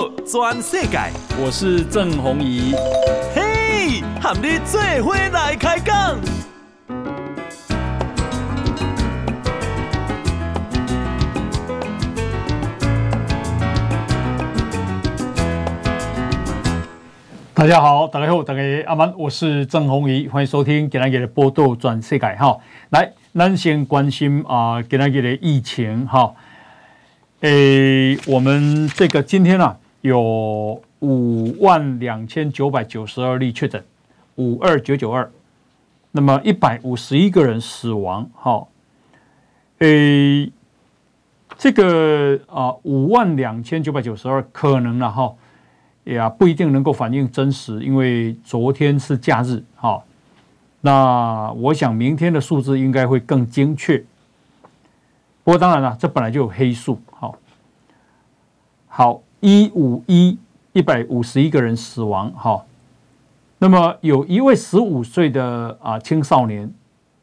道全世界，我是郑宏仪。嘿，和你做伙来开讲。大家好，大家好，大家阿曼，我是郑宏仪，欢迎收听今天的报道全世界哈。来，咱先关心啊，今天的疫情哈。诶，我们这个今天啊，有五万两千九百九十二例确诊，五二九九二，那么一百五十一个人死亡。哈，诶，这个啊，五万两千九百九十二可能了哈，也不一定能够反映真实，因为昨天是假日。哈，那我想明天的数字应该会更精确。不过当然了，这本来就有黑数。好，一五一一百五十一个人死亡，哈。那么有一位十五岁的啊青少年，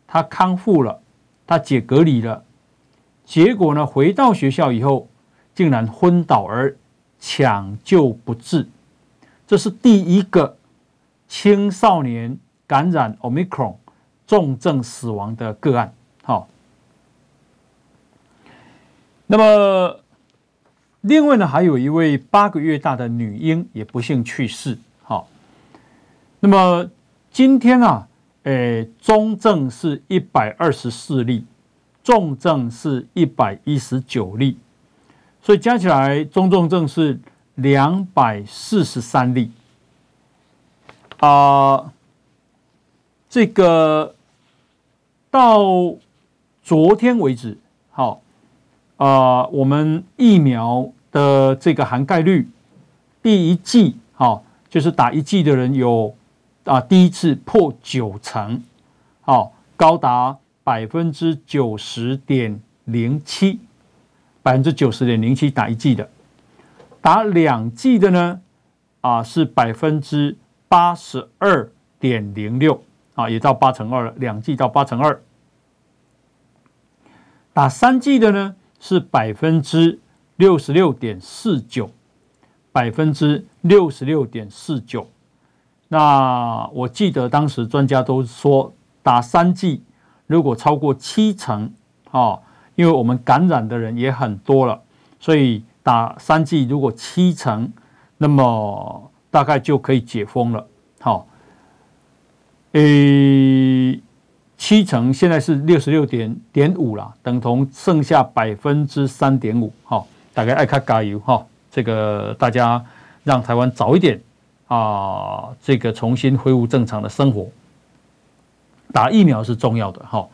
他康复了，他解隔离了，结果呢，回到学校以后，竟然昏倒而抢救不治，这是第一个青少年感染 Omicron 重症死亡的个案，好。那么。另外呢，还有一位八个月大的女婴也不幸去世。好，那么今天啊，呃，中症是一百二十四例，重症是一百一十九例，所以加起来中重症是两百四十三例。啊，这个到昨天为止，好，啊，我们疫苗。的这个涵盖率，第一剂好，就是打一剂的人有啊，第一次破九成，好，高达百分之九十点零七，百分之九十点零七打一剂的，打两剂的呢，啊是百分之八十二点零六，啊也到八成二了，两剂到八成二，打三剂的呢是百分之。六十六点四九，百分之六十六点四九。那我记得当时专家都说，打三剂如果超过七成，哦，因为我们感染的人也很多了，所以打三剂如果七成，那么大概就可以解封了。好，诶。七成现在是六十六点点五了，等同剩下百分之三点五。好。大概爱看加油哈，这个大家让台湾早一点啊，这个重新恢复正常的生活。打疫苗是重要的哈，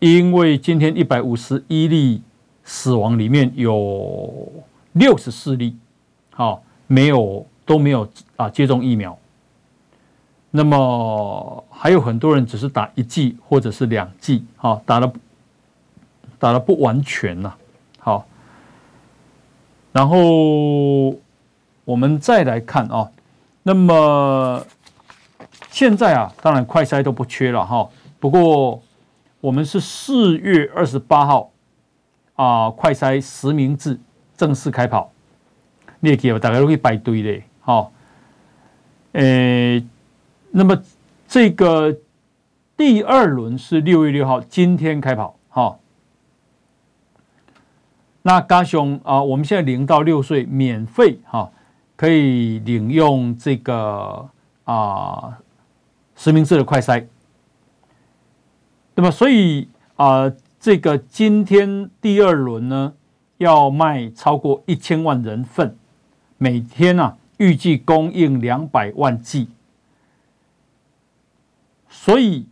因为今天一百五十一例死亡里面有六十四例，好，没有都没有啊接种疫苗。那么还有很多人只是打一剂或者是两剂，哈，打了打了不完全呐，好。然后我们再来看啊，那么现在啊，当然快筛都不缺了哈。不过我们是四月二十八号啊，快筛实名制正式开跑，你也记得大家都可以排队的哈。诶，那么这个第二轮是六月六号，今天开跑哈。那高雄啊，我们现在零到六岁免费哈，可以领用这个啊实名制的快筛。那么所以啊，这个今天第二轮呢，要卖超过一千万人份，每天啊预计供应两百万剂，所以。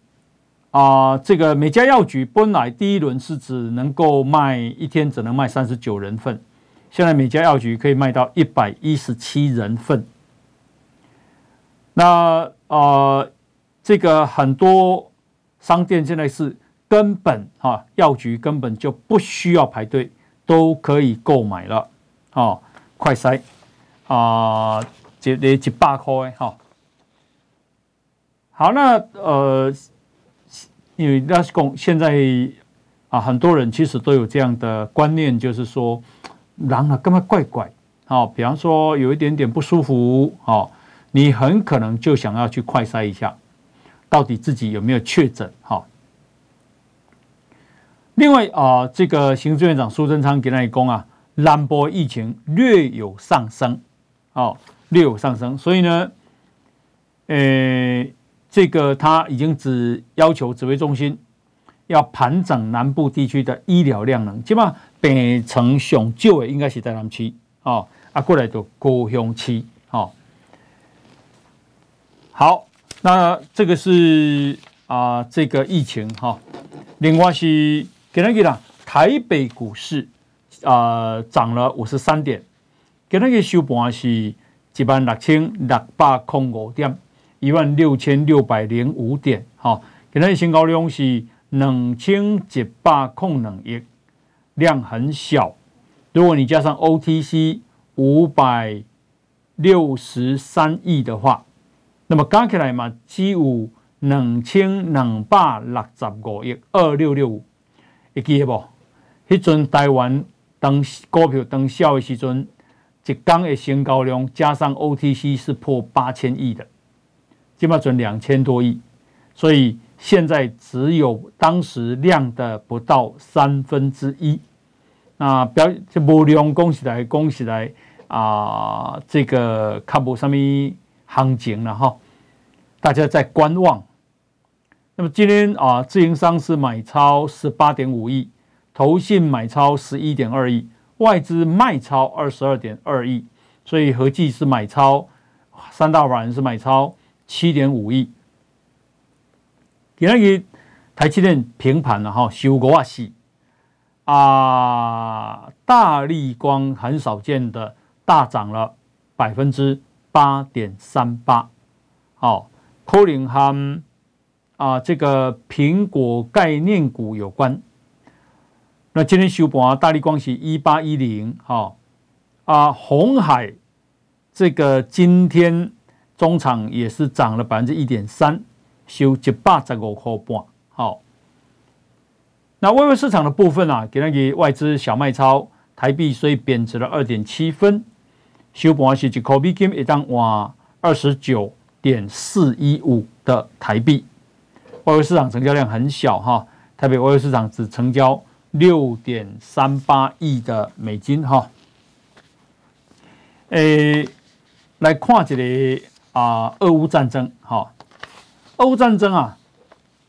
啊，这个每家药局本来第一轮是只能够卖一天只能卖三十九人份，现在每家药局可以卖到一百一十七人份。那啊，这个很多商店现在是根本哈，药局根本就不需要排队，都可以购买了。哦，快筛啊，这里几百块哈。好，那呃。因为那是讲现在啊，很多人其实都有这样的观念，就是说，人啊，干嘛怪怪哦，比方说有一点点不舒服，哦，你很可能就想要去快筛一下，到底自己有没有确诊，哈。另外啊，这个行政院长苏贞昌给那里讲啊，兰博疫情略有上升，哦，略有上升，所以呢，呃，这个他已经只要求指挥中心要盘整南部地区的医疗量能，基本上北城上少的应该是在南区，哦，啊过来就高雄区，哦，好，那这个是啊这个疫情哈、另外是。给那个啦，台北股市啊、涨了五十三点，给那个收盘是一万六千六百空五点，一万六千六百零五点，好，给那个成交量是两千一百空两亿，量很小。如果你加上 OTC 五百六十三亿的话，那么加起来嘛，只有两千两百六十五亿，二六六五。会记得不？迄阵台湾当股票当小的时阵，一天的成交量加上 OTC 是破八千亿的，起码赚两千多亿。所以现在只有当时量的不到三分之一。那表这无量恭喜来恭喜来啊、这个看无什么行情了哈，大家在观望。那么今天啊，自营商是买超十八点五亿，投信买超十一点二亿，外资卖超二十二点二亿，所以合计是买超三大法人是买超七点五亿。今天台积电平盘了哈，修过啊洗啊，大立光很少见的大涨了百分之八点三八，好，科林汉。啊，这个苹果概念股有关。那今天收盘，大立光是一八一零，哈啊，红海这个今天中场也是涨了百分之一点三，收一百十五块半，好。那外汇市场的部分啊，给那个外资小麦超，台币虽贬值了二点七分，收盘是一块美金一张换二十九点四一五的台币。外汇市场成交量很小哈，台北外汇市场只成交六点三八亿的美金哈。诶，来看这个啊，俄乌战争哈，俄乌战争啊，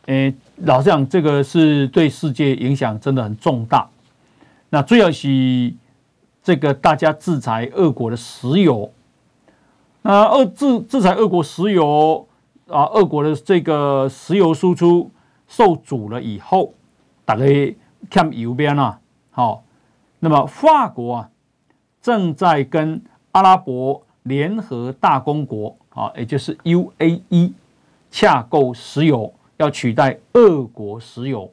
诶，老实讲，这个是对世界影响真的很重大。那最要是这个大家制裁俄国的石油，那俄制制裁俄国石油。啊，俄国的这个石油输出受阻了以后，大家看右边啊，好，那么法国啊正在跟阿拉伯联合大公国啊，也就是 UAE 洽购石油，要取代俄国石油。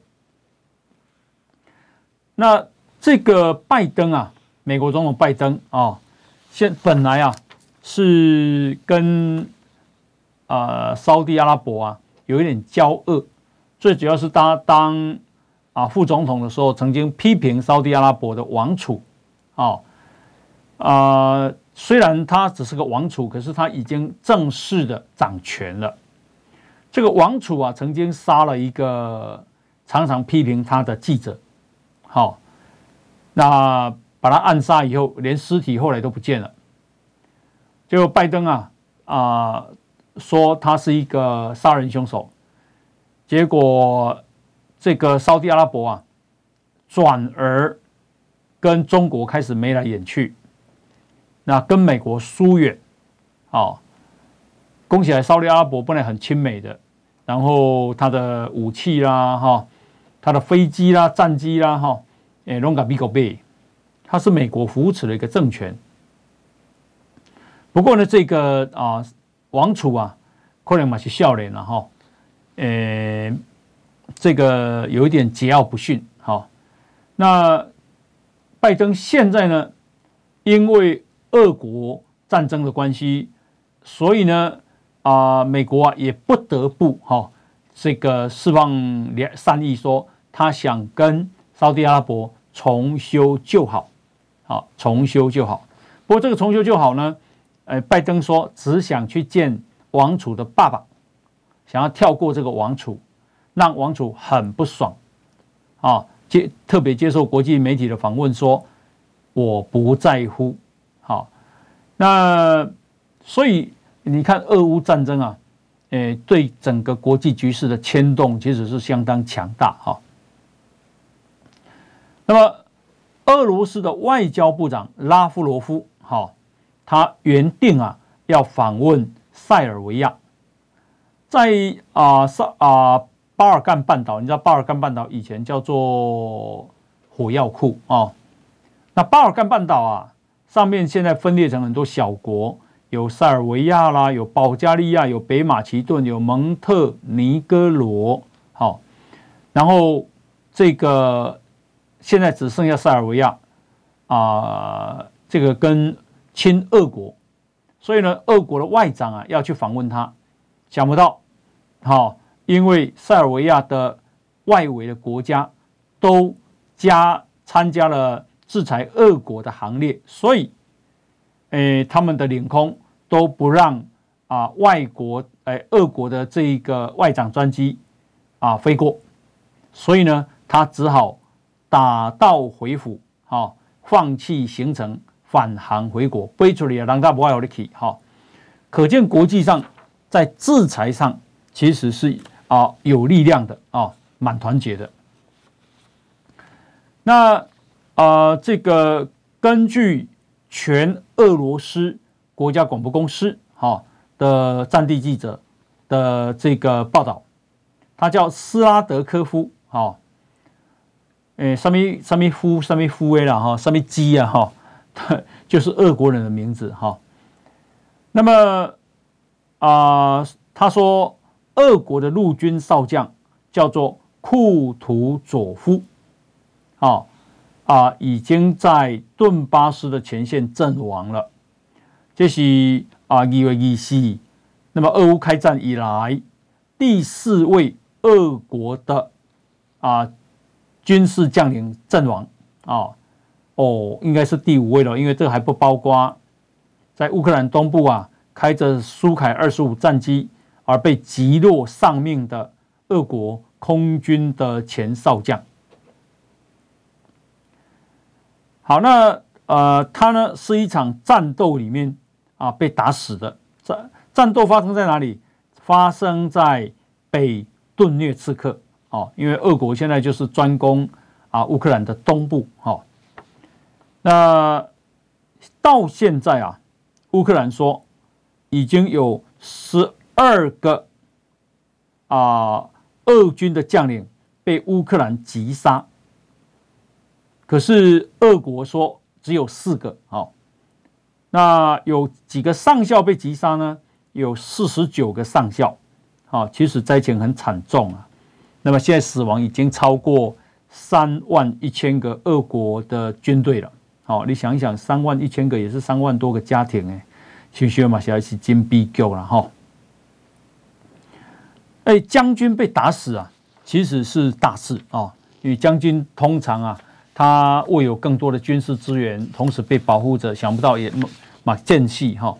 那这个拜登啊，美国总统拜登啊，现本来啊是跟。呃，沙地阿拉伯啊，有一点交恶，最主要是他当啊副总统的时候，曾经批评沙地阿拉伯的王储，啊，啊，虽然他只是个王储，可是他已经正式的掌权了。这个王储啊，曾经杀了一个常常批评他的记者，好，那把他暗杀以后，连尸体后来都不见了。结果拜登啊，啊。说他是一个杀人凶手，结果这个沙地阿拉伯啊，转而跟中国开始眉来眼去，那跟美国疏远，好，攻起来沙地阿拉伯本来很亲美的，然后他的武器啦，哈，他的飞机啦、战机啦，哈，诶，拢甲美国买，他是美国扶持的一个政权。不过呢，这个啊。王储啊，可能嘛是笑脸了哈，呃，这个有一点桀骜不驯哈。那拜登现在呢，因为俄国战争的关系，所以呢啊，美国啊也不得不哈，这个释放良善意，说他想跟沙特阿拉伯重修旧好，好重修旧好。不过这个重修就好呢，呃，拜登说只想去见王储的爸爸，想要跳过这个王储，让王储很不爽啊。接特别接受国际媒体的访问说，我不在乎。那所以你看俄乌战争啊，诶，对整个国际局势的牵动其实是相当强大哈。那么，俄罗斯的外交部长拉夫罗夫，哈，他原定啊要访问塞尔维亚，在啊塞啊。巴尔干半岛，你知道巴尔干半岛以前叫做火药库啊。那巴尔干半岛啊，上面现在分裂成很多小国，有塞尔维亚啦，有保加利亚，有北马其顿，有蒙特尼哥罗。好，然后这个现在只剩下塞尔维亚啊，这个跟亲俄国，所以呢，俄国的外长啊要去访问他，想不到，好。因为塞尔维亚的外围的国家都加参加了制裁俄国的行列，所以，诶，他们的领空都不让啊外国诶俄国的这一个外长专机啊飞过，所以呢，他只好打道回府，哈，放弃行程，返航回国。背出来，让他不要去，哈，可见国际上在制裁上其实是。啊，有力量的啊，蛮团结的。那、呃，这个根据全俄罗斯国家广播公司哈的战地记者的这个报道，他叫斯拉德科夫，哈，诶，上面上面夫上面夫威了哈，上面基啊哈，就是俄国人的名字哈。那么啊、他说。俄国的陆军少将叫做库图佐夫，啊，已经在顿巴斯的前线阵亡了。这是啊二月二四，那么俄乌开战以来第四位俄国的啊军事将领阵亡啊，哦，应该是第五位了，因为这还不包括在乌克兰东部啊开着苏凯二十五战机。而被击落丧命的俄国空军的前少将。好，那呃，他呢是一场战斗里面啊被打死的。战战斗发生在哪里？发生在北顿涅茨克哦，因为俄国现在就是专攻啊乌克兰的东部。哈，那到现在啊，乌克兰说已经有十。二个啊，俄军的将领被乌克兰击杀，可是俄国说只有四个。好，那有几个上校被击杀呢？有四十九个上校。好，其实灾情很惨重啊。那么现在死亡已经超过三万一千个俄国的军队了。好，你想一想，三万一千个也是三万多个家庭哎，其实嘛，现在是金币够了哈。哎，将军被打死啊，其实是大事啊、哦。因为将军通常啊，他握有更多的军事资源，同时被保护着，想不到也嘛间隙哈。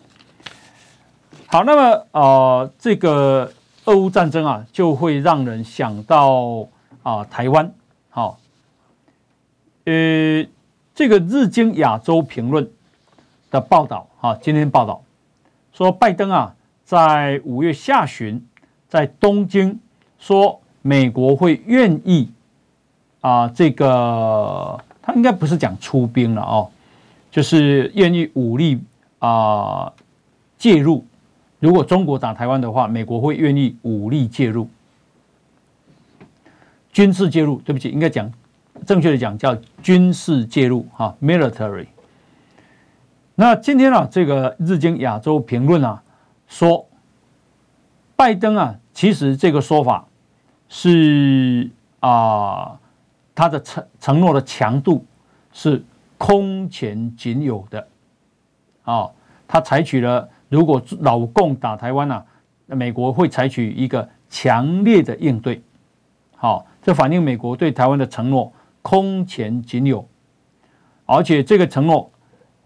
好，那么呃，这个俄乌战争啊，就会让人想到啊、台湾。好、呃，这个日经亚洲评论的报道啊，今天报道说，拜登啊，在五月下旬。在东京说，美国会愿意啊，这个他应该不是讲出兵了哦，就是愿意武力啊介入。如果中国打台湾的话，美国会愿意武力介入，军事介入。对不起，应该讲正确的讲叫军事介入哈，military。那今天啊，这个日经亚洲评论啊说。拜登啊，其实这个说法是啊，他的承承诺的强度是空前仅有的啊。他采取了，如果老共打台湾啊，美国会采取一个强烈的应对。好，这反映美国对台湾的承诺空前仅有，而且这个承诺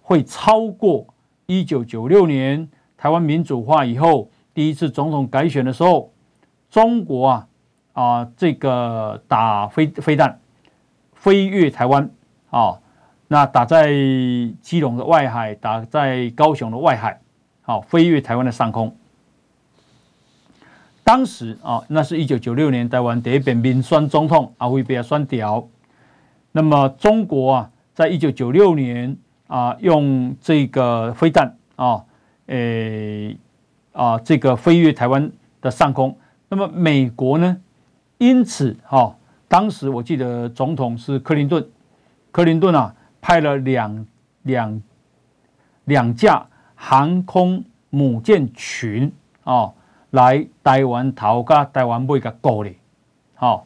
会超过一九九六年台湾民主化以后第一次总统改选的时候，中国啊啊这个打飞飞弹飞越台湾啊，那打在基隆的外海，打在高雄的外海，好飞越台湾的上空。当时啊，那是一九九六年台湾第一遍民选总统阿辉被选掉。那么中国啊，在一九九六年啊，用这个飞弹啊，诶啊，这个飞越台湾的上空。那么美国呢？因此哈，当时我记得总统是克林顿，克林顿啊，派了两两两架航空母舰群哦。来台湾逃噶台湾不会个够哩，好，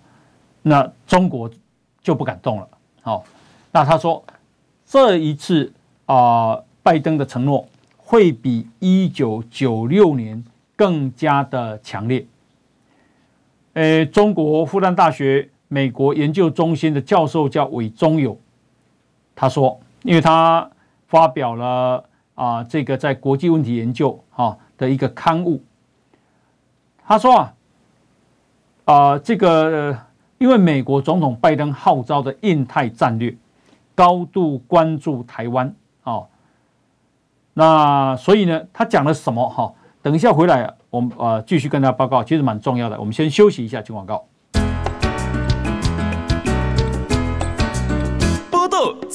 那中国就不敢动了，好，那他说这一次啊、拜登的承诺会比一九九六年更加的强烈。诶，中国复旦大学美国研究中心的教授叫韦中友，他说，因为他发表了啊、这个在国际问题研究哈的一个刊物。他说啊，啊、这个因为美国总统拜登号召的印太战略，高度关注台湾哦，那所以呢，他讲了什么哈？等一下回来，我们呃继续跟大家报告，其实蛮重要的。我们先休息一下，进广告。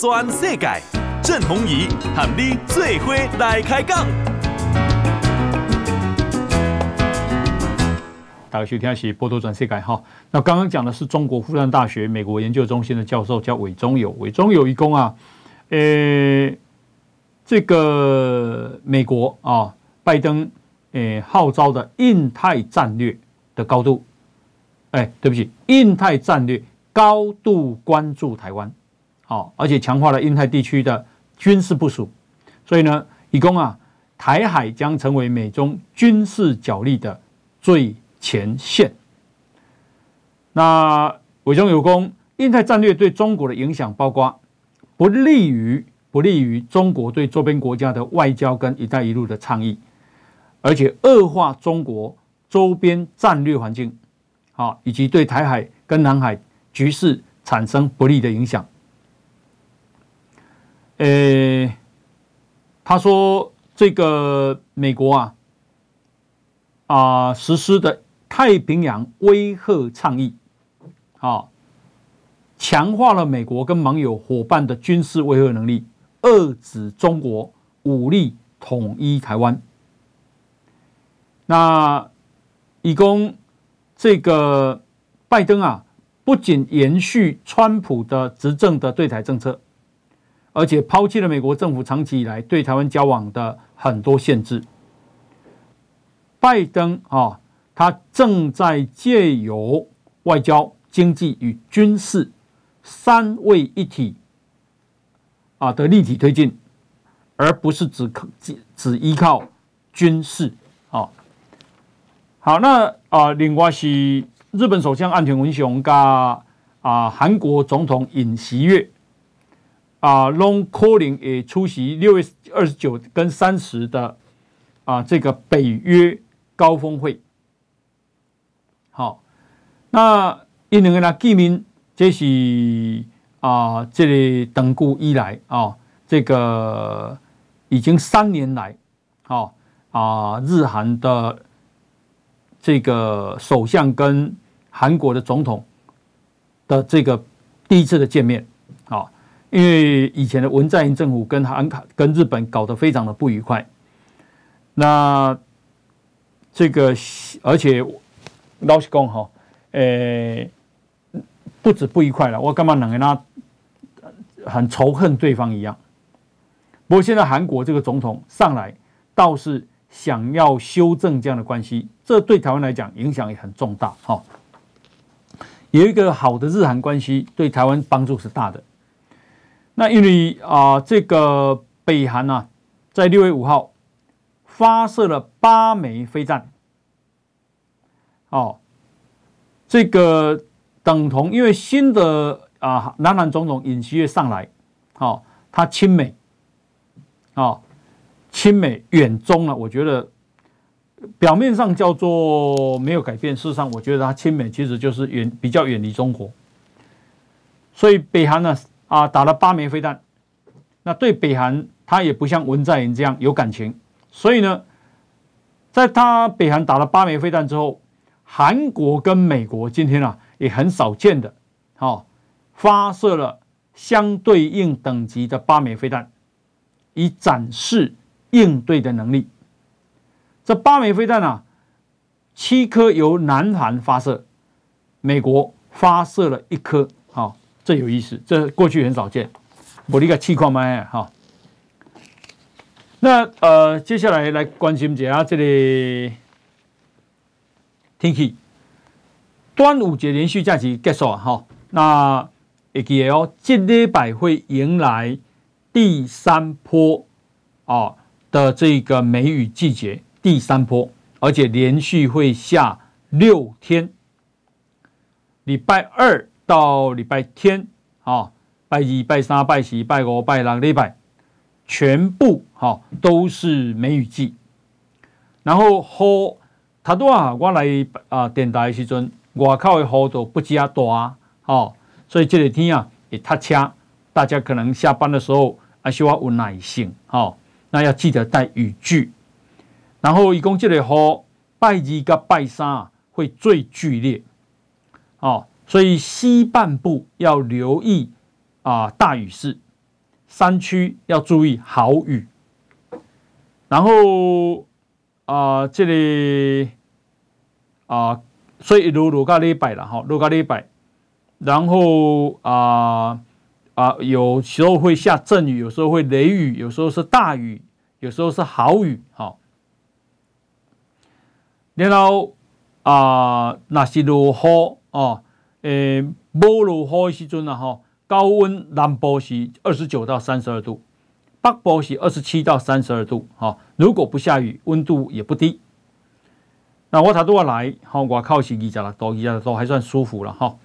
转世界，郑弘仪和你做伙来开讲。大家收听的是波多转世界哈。那刚刚讲的是中国复旦大学美国研究中心的教授叫韦中友，韦中友一公啊，呃，这个美国啊，拜登呃号召的印太战略的高度，哎，对不起，印太战略高度关注台湾，好，而且强化了印太地区的军事部署，所以呢，一共啊，台海将成为美中军事角力的最前线。那韦中有功，印太战略对中国的影响包括不利于不利于中国对周边国家的外交跟“一带一路”的倡议，而且恶化中国周边战略环境，啊，以及对台海跟南海局势产生不利的影响。呃，他说这个美国啊啊实施的。太平洋威吓倡议，啊，强化了美国跟盟友伙伴的军事威吓能力，遏止中国武力统一台湾。那以供这个拜登啊，不仅延续川普的执政的对台政策，而且抛弃了美国政府长期以来对台湾交往的很多限制。拜登啊。他正在借由外交、经济与军事三位一体啊的立体推进，而不是只靠只只依靠军事啊。好，那啊，另外是日本首相岸田文雄跟啊韩国总统尹锡悦啊，Long Calling 也出席六月二十九跟三十的啊这个北约高峰会。好，那因两个呢见面，这是啊，这里等故以来啊，这个已经三年来，啊啊，日韩的这个首相跟韩国的总统的这个第一次的见面，因为以前的文在寅政府跟韩跟日本搞得非常的不愉快，那这个而且。老实讲哈，诶，不止不愉快了，我干嘛能跟他很仇恨对方一样？不过现在韩国这个总统上来，倒是想要修正这样的关系，这对台湾来讲影响也很重大。哈，有一个好的日韩关系，对台湾帮助是大的。那因为啊，这个北韩啊，在六月五号发射了八枚飞弹。哦，这个等同因为新的啊，南韩总统尹锡悦上来，好，他亲美，啊，亲美远中啊，我觉得表面上叫做没有改变，事实上我觉得他亲美其实就是远比较远离中国。所以北韩呢啊打了八枚飞弹，那对北韩他也不像文在寅这样有感情，所以呢，在他北韩打了八枚飞弹之后，韩国跟美国今天啊也很少见的，好发射了相对应等级的八枚飞弹，以展示应对的能力。这八枚飞弹啊，七颗由南韩发射，美国发射了一颗，这有意思，这过去很少见。我这个气矿麦哈，那呃，接下来来关心一下这里天气。端午节连续假期结束啊，哈，那也记得哦，这礼拜会迎来第三波啊的这个梅雨季节，第三波，而且连续会下六天，礼拜二。到礼拜天，啊，拜一、拜三、拜四、拜五、拜六礼拜，全部哈都是梅雨季。然后雨，他多啊，我来啊电台的时阵，外口的雨都不加大，哦，所以这个天啊也塞车，大家可能下班的时候还需要有耐性，哦，那要记得带雨具。然后一共这个雨，拜二跟拜三会最剧烈，哦。所以西半部要留意啊大雨势，山区要注意豪雨。然后啊这里啊，所以如如个礼拜了哈，如个礼拜。然后啊啊，有时候会下阵雨，有时候会雷雨，有时候是大雨，有时候是豪雨。好，然后啊，那是落雨哦。诶，没落雨的时阵啊，哈，高温南部是二十九到三十二度，北部是二十七到三十二度，哈。如果不下雨，温度也不低。那我他都要来，哈，我靠是二十六度，二十六度还算舒服了，哈。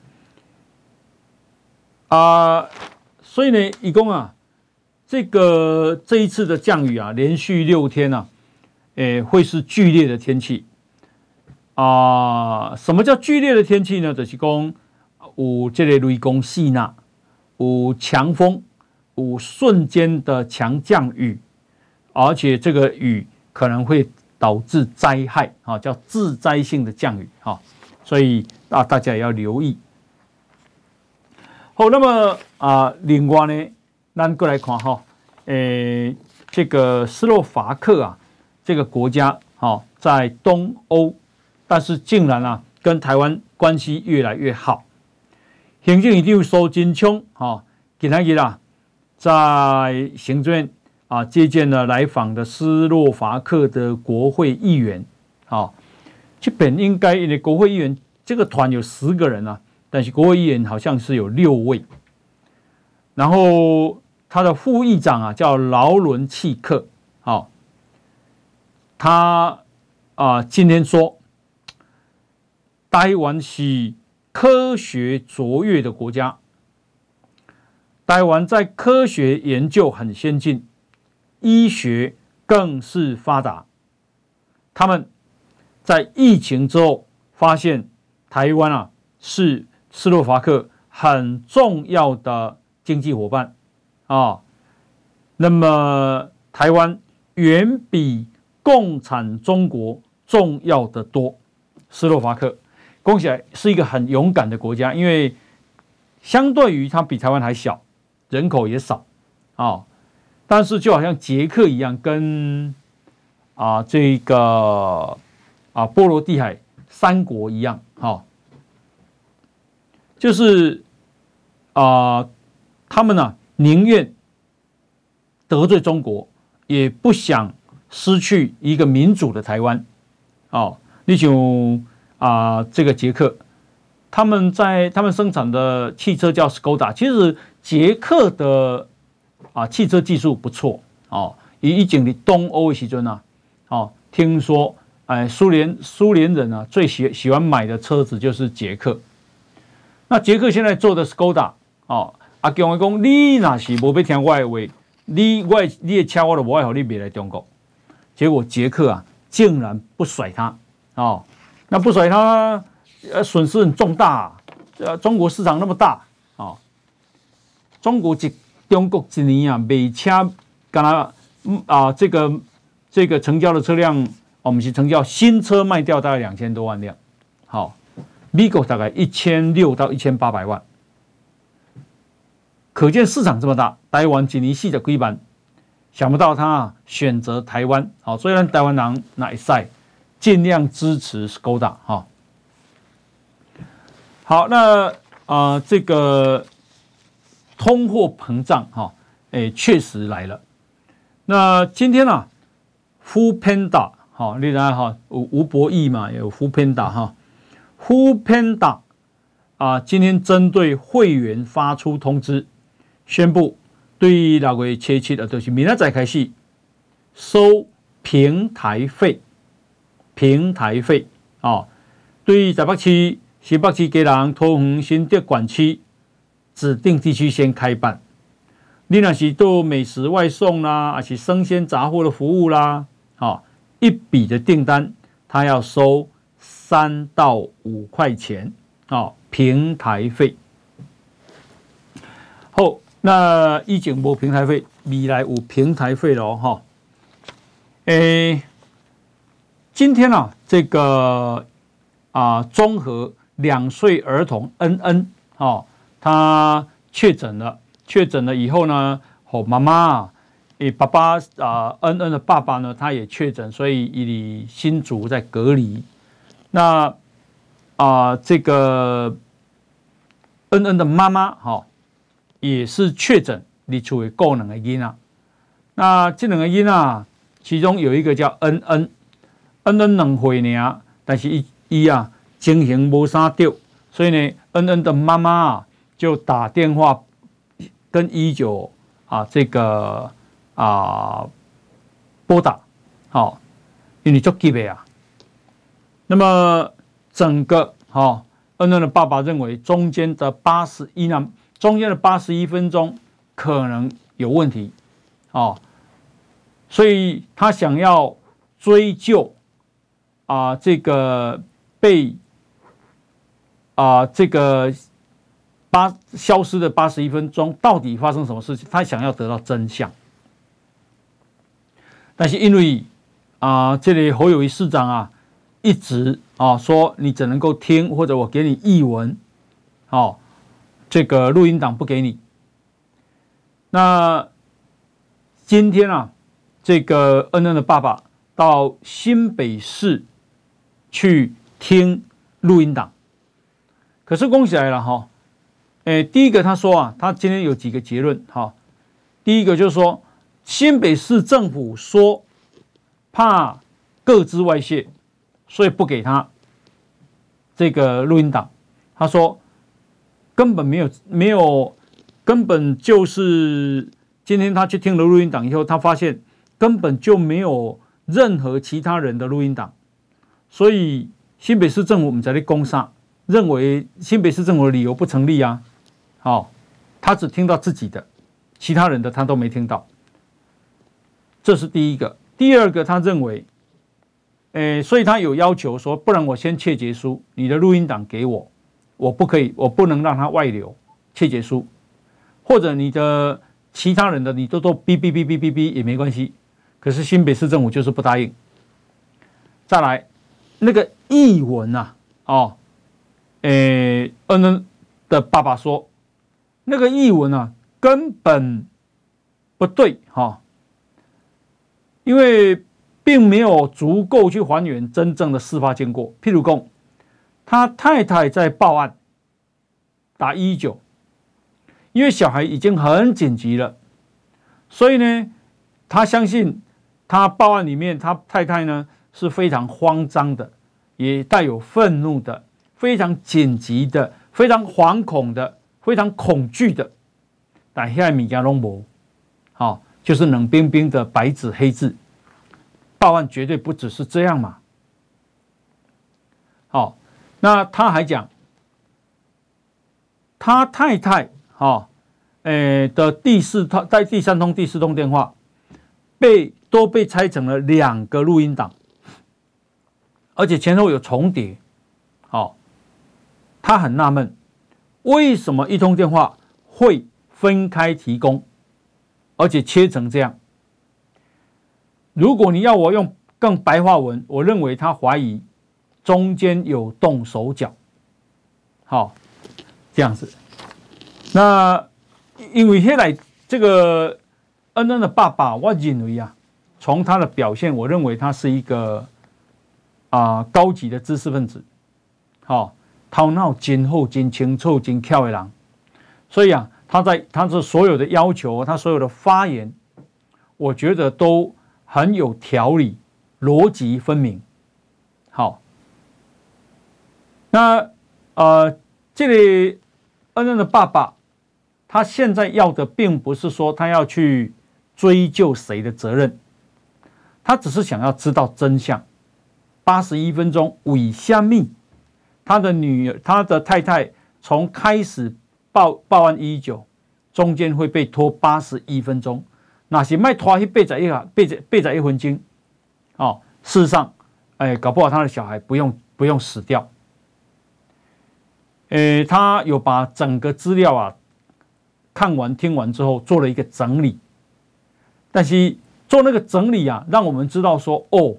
啊，所以呢，一共啊，这个这一次的降雨啊，连续六天啊，诶，会是剧烈的天气。啊，什么叫剧烈的天气呢？就是讲。有这个雷公细纳，有强风，有瞬间的强降雨，而且这个雨可能会导致灾害啊，叫致灾性的降雨啊，所以啊，大家也要留意。好，那么啊，另外呢，咱过来看哈，诶，这个斯洛伐克啊，这个国家哈，在东欧，但是竟然啊，跟台湾关系越来越好。行政院长苏贞昌哈，今天啦，在行政院啊接见了来访的斯洛伐克的国会议员，啊，基本应该因为国会议员这个团有十个人啊，但是国会议员好像是有六位，然后他的副议长啊叫劳伦契克，好，他啊今天说，台湾是。科学卓越的国家，台湾在科学研究很先进，医学更是发达。他们在疫情之后发现，台湾啊是斯洛伐克很重要的经济伙伴啊。那么台湾远比共产中国重要的多，斯洛伐克。恭喜，是一个很勇敢的国家，因为相对于它比台湾还小，人口也少啊，但是就好像捷克一样，跟啊这个啊波罗的海三国一样，哈，就是啊他们呢宁愿得罪中国，也不想失去一个民主的台湾，哦，你就。啊，这个捷克，他们在他们生产的汽车叫 Skoda，其实捷克的啊汽车技术不错哦。以以前的东欧的时阵呢，哦，听说哎苏联苏联人啊最喜喜欢买的车子就是捷克。那捷克现在做的 Skoda 哦，啊，讲一讲你那是无被听我的话，你我你的车我都不爱好你别来中国。结果捷克啊，竟然不甩他哦，那不甩他，呃，损失很重大啊。呃，中国市场那么大啊，中国一中国一年啊，每车跟他啊，这个这个成交的车辆，我们是成交新车卖掉大概两千多万辆，好，美国大概一千六到一千八百万，可见市场这么大。台湾一年四十几万，想不到他选择台湾，好，虽然台湾人那一赛，尽量支持 Skoda 哈。好，那啊、呃，这个通货膨胀哈，哎，确实来了。那今天呢，Foodpanda 好，另外哈，吴吴博义嘛，有 Foodpanda 哈，Foodpanda 啊，今天针对会员发出通知，宣布对那位切切的都是明天再开始收平台费，平台费哦，对台北市。新北市、基隆、桃园、新竹管区指定地区先开办。你若是做美食外送啦，还是生鲜杂货的服务啦，好，一笔的订单，他要收三到五块钱，哦，平台费。好，那以前无平台费，未来有平台费了哈。诶，今天啊，这个啊，综合。两岁儿童恩恩哦，他确诊了，确诊了以后呢，和妈妈，诶，爸爸啊，恩恩的爸爸呢，他也确诊，所以以新竹在隔离。那啊，这个恩恩的妈妈哈，也是确诊，你处于高能的因啊。那这两个因啊，其中有一个叫恩恩，恩恩两岁呢，但是一一啊。情形无啥对，所以呢，恩恩的妈妈啊就打电话跟一九啊这个啊拨打，好，因为足急的啊。那么整个哈恩恩的爸爸认为中间的八十一呢，中间的八十一分钟可能有问题，哦，所以他想要追究啊这个被。啊，这个八消失的八十一分钟到底发生什么事情？他想要得到真相，但是因为啊，这里侯友谊市长啊一直啊说你只能够听，或者我给你译文，哦，这个录音档不给你。那今天啊，这个恩恩的爸爸到新北市去听录音档。可是恭喜来了哈，诶，第一个他说啊，他今天有几个结论哈。第一个就是说，新北市政府说怕个资外泄，所以不给他这个录音档。他说根本没有没有，根本就是今天他去听了录音档以后，他发现根本就没有任何其他人的录音档，所以新北市政府我们在这里攻上。认为新北市政府的理由不成立啊，好，他只听到自己的，其他人的他都没听到，这是第一个。第二个，他认为，诶，所以他有要求说，不然我先切结书，你的录音档给我，我不可以，我不能让他外流，切结书，或者你的其他人的你都都哔哔哔哔哔哔也没关系，可是新北市政府就是不答应。再来，那个译文啊，哦。诶，恩恩的爸爸说，那个译文啊，根本不对哈，因为并没有足够去还原真正的事发经过。譬如说，他太太在报案，打一九，因为小孩已经很紧急了，所以呢，他相信他报案里面，他太太呢是非常慌张的，也带有愤怒的。非常紧急的，非常惶恐的，非常恐惧的，但现在米加龙博，好，就是冷冰冰的白纸黑字，报案绝对不只是这样嘛。好，那他还讲，他太太哈诶的第四通在第三通、第四通电话被都被拆成了两个录音档，而且前后有重叠。好，他很纳闷，为什么一通电话会分开提供，而且切成这样？如果你要我用更白话文，我认为他怀疑中间有动手脚。好，这样子。那因为现在这个恩恩的爸爸，我认为啊，从他的表现，我认为他是一个啊、高级的知识分子。好，头脑真好、真清楚、真巧的人。所以啊，他在他的所有的要求，他所有的发言，我觉得都很有条理，逻辑分明。好，那。呃，这里恩恩的爸爸，他现在要的并不是说他要去追究谁的责任，他只是想要知道真相。八十一分钟为虾米，他的女儿，他的太太从开始报报案一九，中间会被拖八十一分钟，那些卖拖去背在一下，背在背在一分钟，哦，事实上，哎，搞不好他的小孩不用不用死掉。诶，他有把整个资料啊看完听完之后做了一个整理，但是做那个整理啊，让我们知道说哦，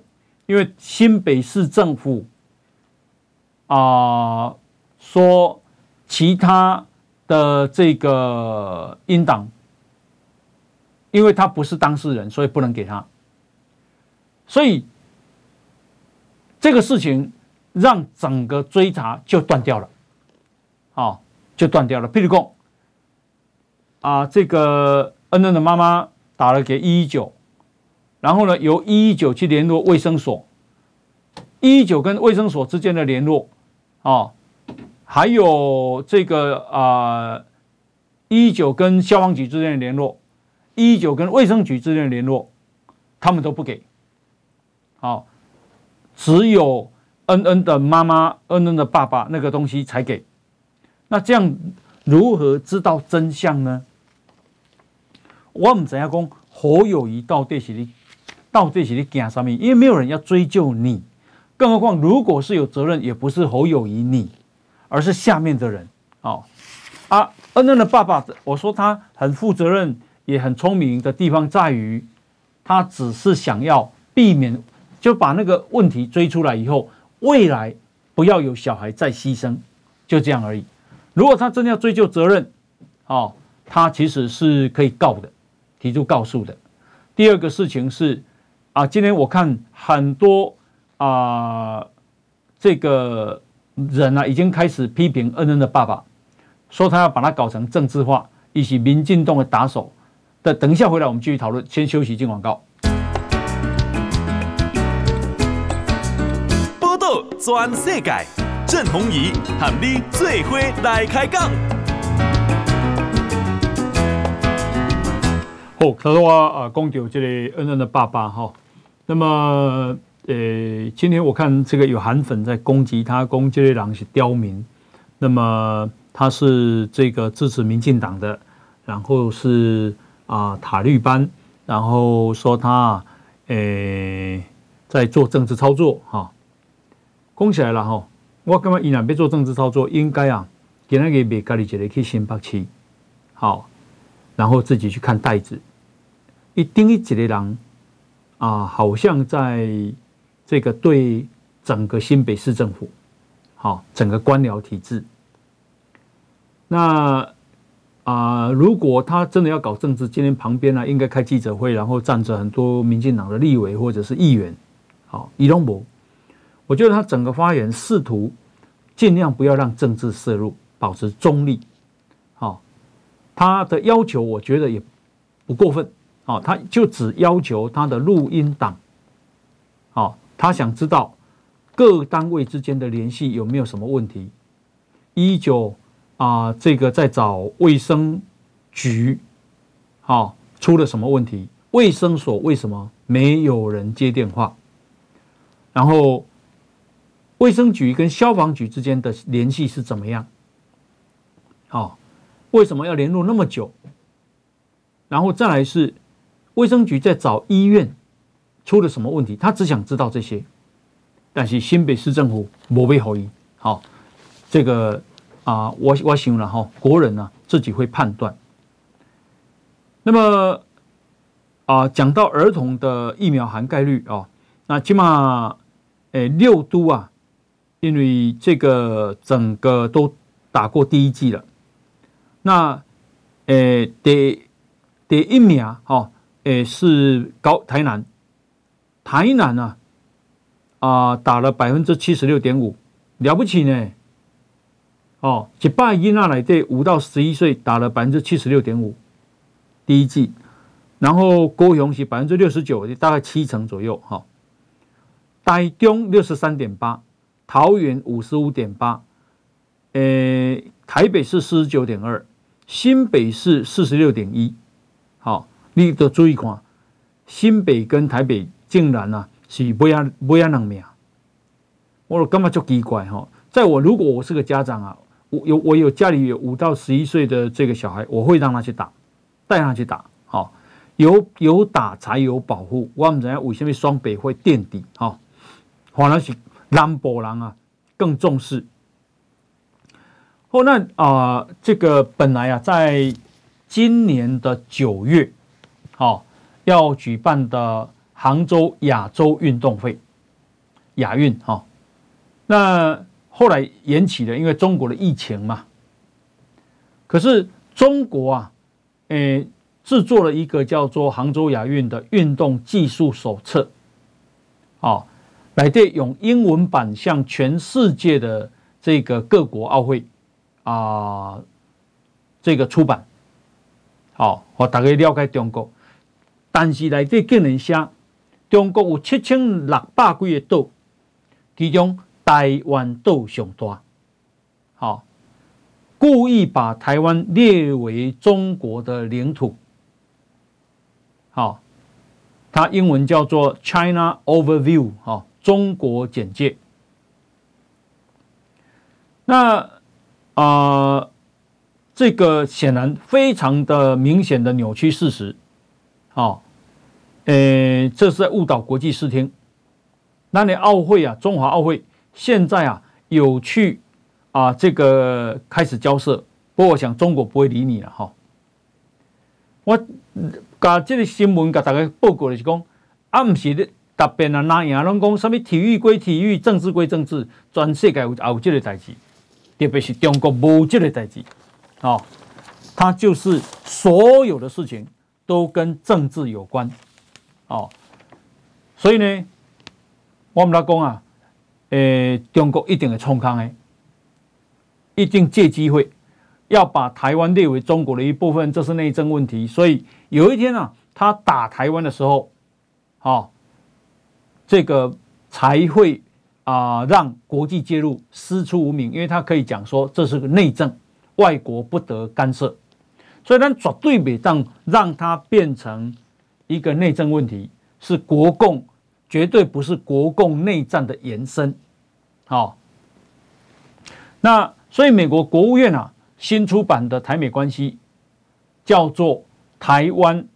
因为新北市政府啊、说其他的这个音档，因为他不是当事人，所以不能给他，所以这个事情让整个追查就断掉了。哦，就断掉了。譬如说，啊，这个恩恩的妈妈打了给一一九，然后呢，由一一九去联络卫生所，一一九跟卫生所之间的联络，哦，还有这个啊，一一九跟消防局之间的联络，一一九跟卫生局之间的联络，他们都不给。好，只有恩恩的妈妈、恩恩的爸爸那个东西才给。那这样如何知道真相呢？我们怎样讲侯友宜到底是你到底是你干什么？因为没有人要追究你，更何况如果是有责任，也不是侯友宜你，而是下面的人哦。啊，恩恩的爸爸，我说他很负责任，也很聪明的地方在于，他只是想要避免，就把那个问题追出来以后，未来不要有小孩再牺牲，就这样而已。如果他真的要追究责任，哦，他其实是可以告的，提出告诉的。第二个事情是，啊，今天我看很多啊，这个人啊，已经开始批评恩恩的爸爸，说他要把他搞成政治化，以及民进党的打手。等，等一下回来我们继续讨论，先休息进广告。报道全世界。郑弘仪和你最伙来开讲。好，他说我啊，讲到这个恩恩的爸爸哈。那么，呃，今天我看这个有韩粉在攻击他，攻击这个人是刁民。那么他是这个支持民进党的，然后是啊塔绿班，然后说他呃在做政治操作哈。攻起来了哈。我感觉伊若要做政治操作，应该啊，给那个别家里一个去新北市，好，然后自己去看袋子。一定一个人啊，好像在这个对整个新北市政府，好，整个官僚体制。那啊，如果他真的要搞政治，今天旁边呢，应该开记者会，然后站着很多民进党的立委或者是议员，好，伊拢无。我觉得他整个发言试图尽量不要让政治涉入，保持中立。好，他的要求我觉得也不过分。哦，他就只要求他的录音档。好，他想知道各单位之间的联系有没有什么问题。一九啊，这个在找卫生局，好，出了什么问题？卫生所为什么没有人接电话？然后。卫生局跟消防局之间的联系是怎么样？哦，为什么要联络那么久？然后再来是卫生局在找医院出了什么问题，他只想知道这些。但是新北市政府没被怀疑。好，这个啊，我我想了哈，国人呢、啊、自己会判断。那么啊，讲到儿童的疫苗含盖率啊，那起码诶六都啊，因为这个整个都打过第一剂了。那诶第第一名哈，诶是高台南，台南啊啊打了百分之七十六点五。了不起呢，哦，一百个囡仔内底五到十一岁打了百分之七十六点五，第一季，然后高雄是百分之六十九，大概七成左右哈。台中六十三点八，桃园五十五点八，诶，台北市四十九点二，新北市四十六点一，好，你都注意看，新北跟台北竟然啊是不一样不一样两名。我干嘛就奇怪哈？在我如果我是个家长啊，我有我有家里有五到十一岁的这个小孩，我会让他去打，带他去打。好，有有打才有保护。我们怎样？为什么双北会垫底？哈，反而是南部人啊更重视。哦，那啊，这个本来啊，在今年的九月，好要举办的杭州亚洲运动会，亚运哈。那后来延期了，因为中国的疫情嘛。可是中国啊，诶，制作了一个叫做杭州亚运的运动技术手册，哦，来对用英文版向全世界的这个各国奥会啊，这个出版，好，我大概了解中国，但是来对竟然写中国有七千六百几个岛，其中。台湾岛上大，好，故意把台湾列为中国的领土，好，它英文叫做 China Overview，哈，中国简介。那啊、呃，这个显然非常的明显的扭曲事实，哦，呃，这是在误导国际视听。那你奥会啊，中华奥会。现在啊，有去啊，这个开始交涉。不过我想中国不会理你了哈。我把这个新闻给大家报告的是讲，啊，不是的，答辩啊，那样拢讲什么体育归体育，政治归政治，全世界有也有这个代志，特别是中国无这个代志，哦，它就是所有的事情都跟政治有关，哦，所以呢，我们来讲啊。诶，中国一定会冲康诶，一定借机会要把台湾列为中国的一部分，这是内政问题。所以有一天啊，他打台湾的时候，好，这个才会啊让国际介入，师出无名，因为他可以讲说这是个内政，外国不得干涉。所以，他绝对比让让它变成一个内政问题，是国共。绝对不是国共内战的延伸，好，那所以美国国务院啊新出版的台美关系叫做台湾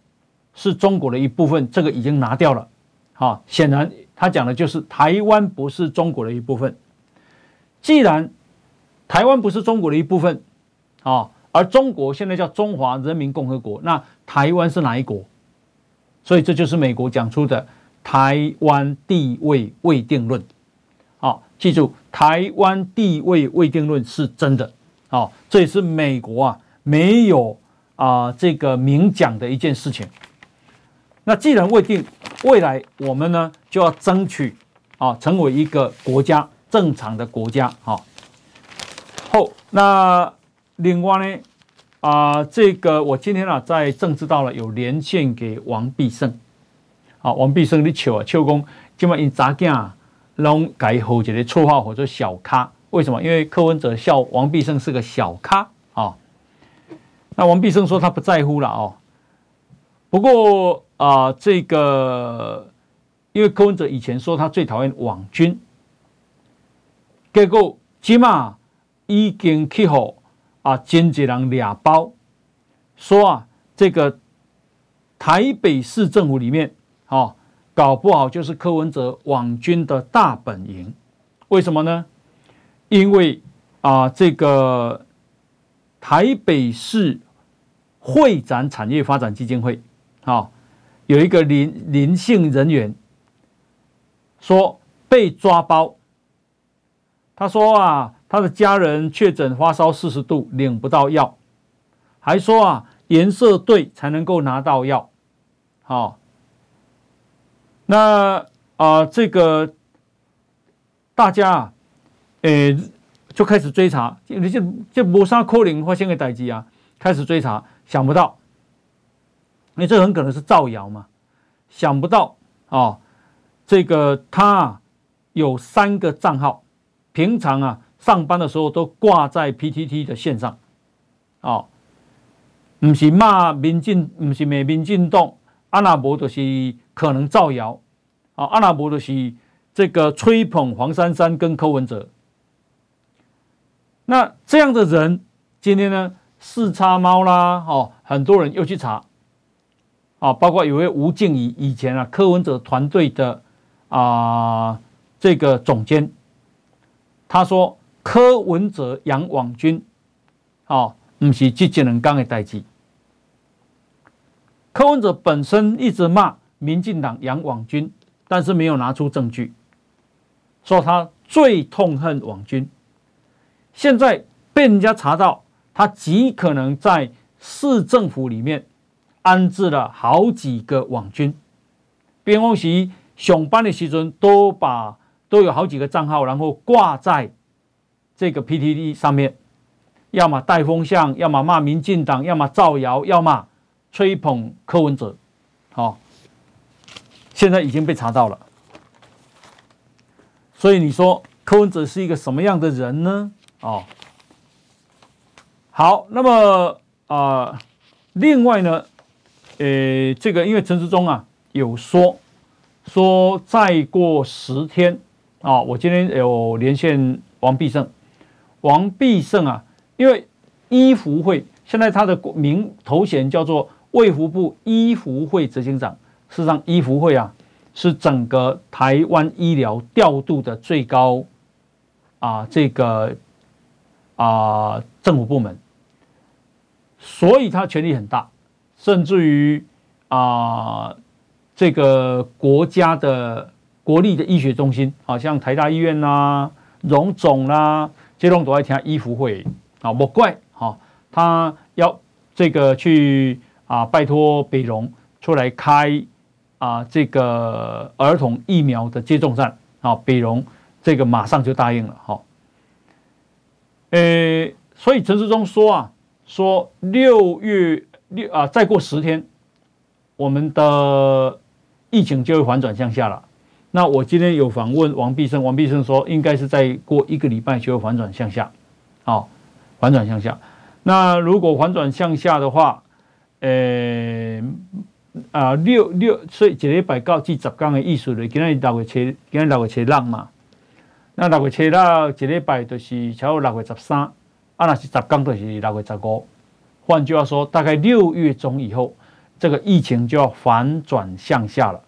是中国的一部分，这个已经拿掉了，好，显然他讲的就是台湾不是中国的一部分。既然台湾不是中国的一部分，啊，而中国现在叫中华人民共和国，那台湾是哪一国？所以这就是美国讲出的。台湾地位未定论，好，记住，台湾地位未定论是真的，好，这也是美国啊没有啊这个明讲的一件事情。那既然未定，未来我们呢就要争取啊成为一个国家正常的国家，好。后那另外呢啊这个我今天啊在政治道了有连线给王必胜。啊，王必胜你笑啊，笑讲，今晚因查囝拢改好一个绰号，或者小咖。为什么？因为柯文哲笑王必胜是个小咖啊。那王必胜说他不在乎了哦。不过啊，这个因为柯文哲以前说他最讨厌网军，结果起码已经去好啊，经济人俩包说啊，这个台北市政府里面，哦，搞不好就是柯文哲网军的大本营。为什么呢？因为啊，这个台北市会展产业发展基金会，啊，有一个林林姓人员说被抓包。他说啊，他的家人确诊发烧四十度，领不到药，还说啊，颜色对才能够拿到药。好，那啊，这个大家啊，诶，就开始追查，你就就没啥可能发生的代志啊，开始追查，想不到，因为这很可能是造谣嘛，想不到啊，这个他有三个账号。平常啊，上班的时候都挂在 PTT 的线上，哦，不是骂民进，不是骂民进党，阿拉伯的是可能造谣，啊，阿拉伯的是这个吹捧黄珊珊跟柯文哲。那这样的人，今天呢，四叉猫啦，哦，很多人又去查，啊，包括有位吴静怡，以前啊，柯文哲团队的啊，这个总监。他说：“柯文哲杨网军，哦，不是这几人讲的代志。柯文哲本身一直骂民进党杨网军，但是没有拿出证据，说他最痛恨网军。现在被人家查到，他极可能在市政府里面安置了好几个网军，边方时上班的时阵都把。”都有好几个账号，然后挂在这个 PTT 上面，要么带风向，要么骂民进党，要么造谣，要么吹捧柯文哲。好，现在已经被查到了。所以你说柯文哲是一个什么样的人呢？哦，好，那么啊、呃，另外呢，呃，这个因为陈时中啊有说说再过十天。啊、我今天有连线王必胜，王必胜啊，因为医福会现在他的名头衔叫做卫福部医福会执行长，事实上医福会啊是整个台湾医疗调度的最高啊这个啊政府部门，所以他权力很大，甚至于啊这个国家的。国立的医学中心，好像台大医院啦、啊、荣总啦，这种都在听医福会啊，莫怪哈，他要这个去啊，拜托北荣出来开啊，这个儿童疫苗的接种站啊，北荣这个马上就答应了哈。呃，所以陈世忠说啊，说六月六啊，再过十天，我们的疫情就会反转向下了。那我今天有访问王必胜，王必胜说应该是再过一个礼拜就会反转向下，好，反转向下。那如果反转向下的话，呃啊六六，所以一礼拜到至十天的意思嘞，今天六月七，今天六月七六嘛。那六月七六一礼拜就是超过六月十三，啊那是十天就是六月十五。换句话说，大概六月中以后，这个疫情就要反转向下了。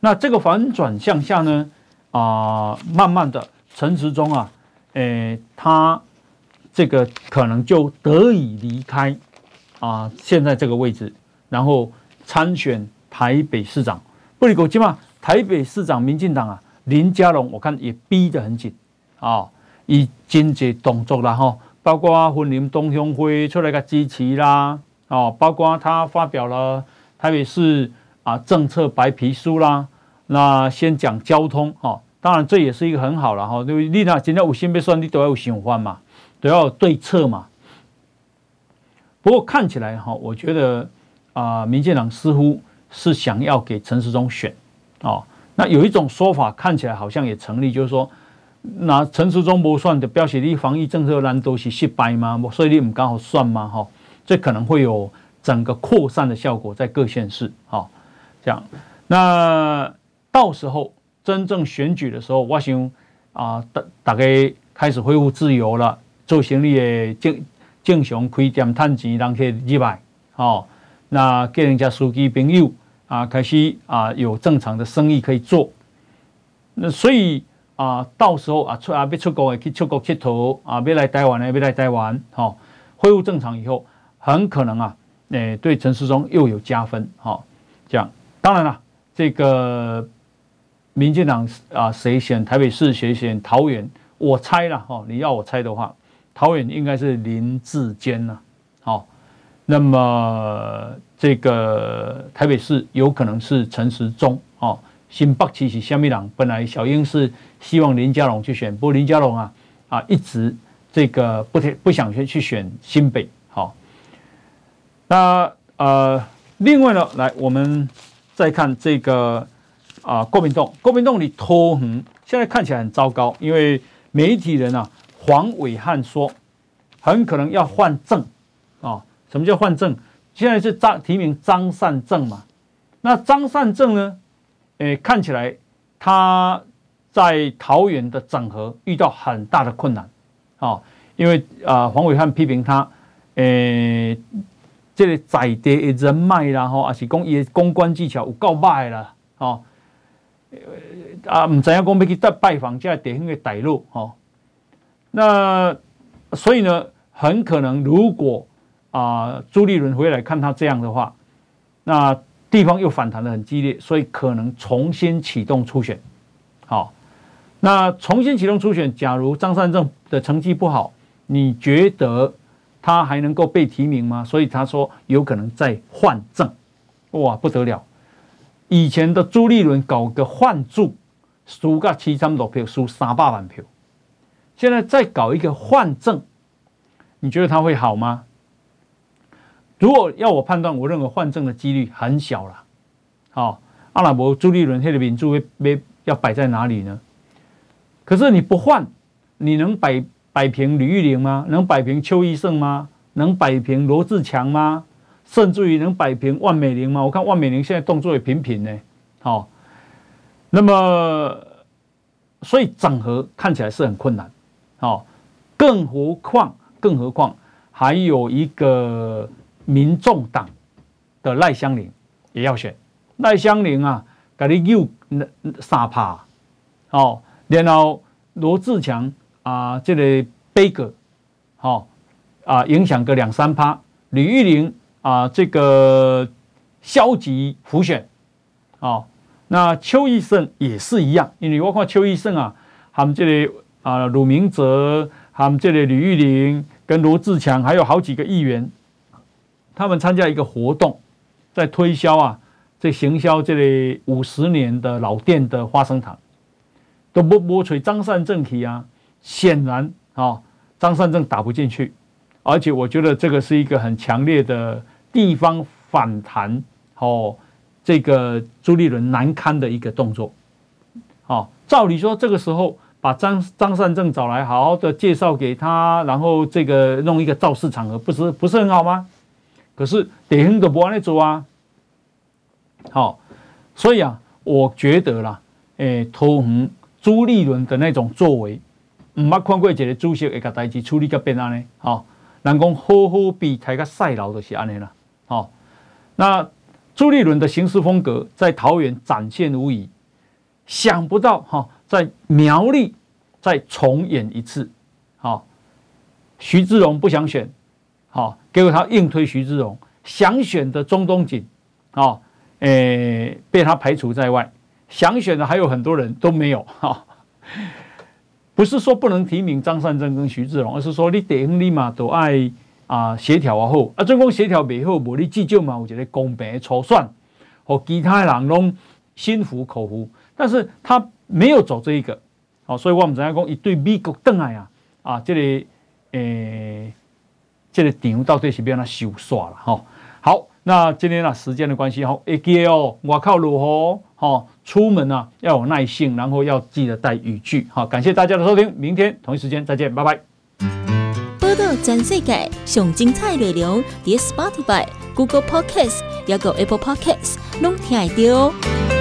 那这个反转向下呢？啊、慢慢的，陈时中啊，诶、他这个可能就得以离开啊、呃，现在这个位置，然后参选台北市长。不离国际嘛，台北市长民进党啊，林佳龙，我看也逼得很紧啊，以经济动作啦哈，包括婚林东乡会出来个支持啦，哦，包括他发表了台北市。啊，政策白皮书啦，那先讲交通哈，当然这也是一个很好了哈，因为你那今天有心没算，你都要有想法嘛，都要有对策嘛。不过看起来哈，我觉得啊，民进党似乎是想要给陈时中选哦。那有一种说法看起来好像也成立，就是说，那陈时中不算的，表示你防疫政策难都是失败吗？所以你们刚好算吗？哈，这可能会有整个扩散的效果在各县市哈。这样，那到时候真正选举的时候，我想啊，大大概开始恢复自由了，做生意的正正常开店赚钱，人去入来，哦，那给人家司机朋友啊，开始啊有正常的生意可以做。那所以啊，到时候啊出啊要出国的去出国佚佗啊，要来台湾的要来台湾，好、哦，恢复正常以后，很可能啊，诶、欸，对陈世忠又有加分，好、哦，这样。当然了，这个民进党啊，谁选台北市，谁选桃园？我猜了哈，你要我猜的话，桃园应该是林志坚呐，好，那么这个台北市有可能是陈时中哦。新北市是虾米人？本来小英是希望林佳龙去选，不过林佳龙啊啊一直这个不不想去去选新北，好，那呃，另外呢，来我们。再看这个啊，国民党，国民党里拖横，现在看起来很糟糕，因为媒体人啊，黄伟汉说很可能要换正啊。什么叫换正？现在是张提名张善政嘛。那张善政呢？诶，看起来他在桃园的整合遇到很大的困难啊，因为啊，黄伟汉批评他，诶。这个在地的人脉啦，吼，也是讲伊的公关技巧有够歹啦，吼，啊，唔知影讲要去拜拜访这地方的大佬，吼，那所以呢，很可能如果啊朱立伦回来看他这样的话，那地方又反弹得很激烈，所以可能重新启动初选，好，那重新启动初选，假如张善政的成绩不好，你觉得？他还能够被提名吗？所以他说有可能再换正，哇，不得了！以前的朱立伦搞个换注，输个七千多票，输三百万票，现在再搞一个换正，你觉得他会好吗？如果要我判断，我认为换正的几率很小了。好，阿拉伯朱立伦他的民主要要摆在哪里呢？可是你不换，你能摆？摆平吕玉玲吗？能摆平邱奕胜吗？能摆平罗志强吗？甚至于能摆平万美玲吗？我看万美玲现在动作也频频呢。好，那么所以整合看起来是很困难。好，更何况更何况还有一个民众党的赖香伶也要选。赖香伶啊，给你又三趴。好，然后罗志强。啊，这个杯葛，好啊，影响个两三趴。吕玉玲啊，这个消极浮选，啊，那邱奕胜也是一样，因为我看邱奕胜啊，他们这里啊，鲁明哲，他们这里吕玉玲跟罗志强，还有好几个议员，他们参加一个活动，在推销啊，在行销这里五十年的老店的花生糖，都不不吹张善政体啊。显然啊，张善政打不进去，而且我觉得这个是一个很强烈的地方反弹哦，这个朱立伦难堪的一个动作。好，照理说这个时候把张张善政找来，好好的介绍给他，然后这个弄一个造势场合，不是不是很好吗？可是地方都不按呢做啊。好，所以啊，我觉得啦，诶，投红朱立伦的那种作为。唔捌看过一个主席会甲代志处理甲变安尼，好，人讲好好比抬个赛劳就是安尼啦，好，那朱立伦的行事风格在桃园展现无遗，想不到哈，在苗栗再重演一次，好，徐志荣不想选，好，结果他硬推徐志荣，想选的钟东锦，啊，诶，被他排除在外，想选的还有很多人都没有，哈。不是说不能提名张善政跟徐志荣，而是说你地方你嘛都爱啊协调啊好啊，总共协调不好，无你至少嘛有一个公平的初选，和其他人拢心服口服。但是他没有走这一个，好，所以我们怎样讲一对美国邓来啊啊，这个诶、这个场到底是变哪收煞了哈？好，那今天呢时间的关系哈，会记哦，外靠如何哈。出门啊，要有耐性，然后要记得带雨具。好，感谢大家的收听，明天同一时间再见，拜拜。报道全世界上精彩内容，点 Spotify、Google Podcasts，还有 Apple Podcasts，拢听得到。